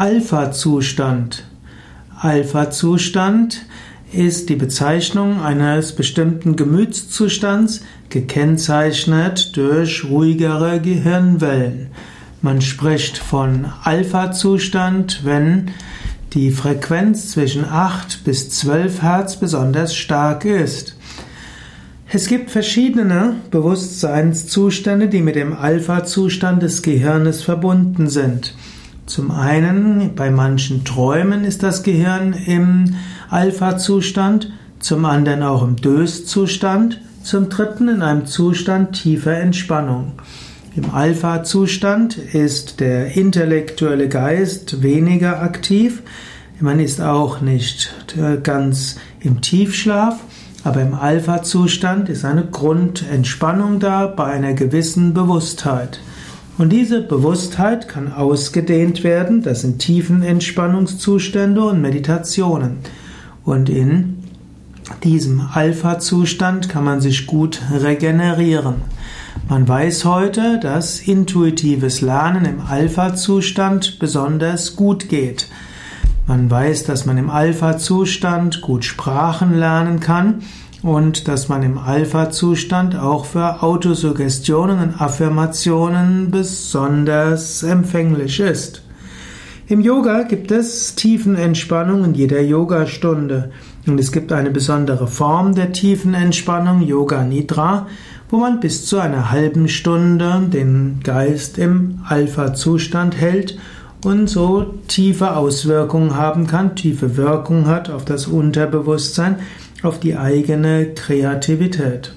Alpha-Zustand. Alpha-Zustand ist die Bezeichnung eines bestimmten Gemütszustands, gekennzeichnet durch ruhigere Gehirnwellen. Man spricht von Alpha-Zustand, wenn die Frequenz zwischen 8 bis 12 Hertz besonders stark ist. Es gibt verschiedene Bewusstseinszustände, die mit dem Alpha-Zustand des Gehirnes verbunden sind. Zum einen, bei manchen Träumen ist das Gehirn im Alpha-Zustand, zum anderen auch im Dös-Zustand, zum dritten in einem Zustand tiefer Entspannung. Im Alpha-Zustand ist der intellektuelle Geist weniger aktiv, man ist auch nicht ganz im Tiefschlaf, aber im Alpha-Zustand ist eine Grundentspannung da bei einer gewissen Bewusstheit. Und diese Bewusstheit kann ausgedehnt werden, das sind tiefen Entspannungszustände und Meditationen. Und in diesem Alpha-Zustand kann man sich gut regenerieren. Man weiß heute, dass intuitives Lernen im Alpha-Zustand besonders gut geht. Man weiß, dass man im Alpha-Zustand gut Sprachen lernen kann und dass man im Alpha-Zustand auch für Autosuggestionen und Affirmationen besonders empfänglich ist. Im Yoga gibt es Tiefenentspannung in jeder Yogastunde. Und es gibt eine besondere Form der Tiefenentspannung, Yoga Nidra, wo man bis zu einer halben Stunde den Geist im Alpha-Zustand hält und so tiefe Auswirkungen haben kann, tiefe Wirkung hat auf das Unterbewusstsein, auf die eigene Kreativität.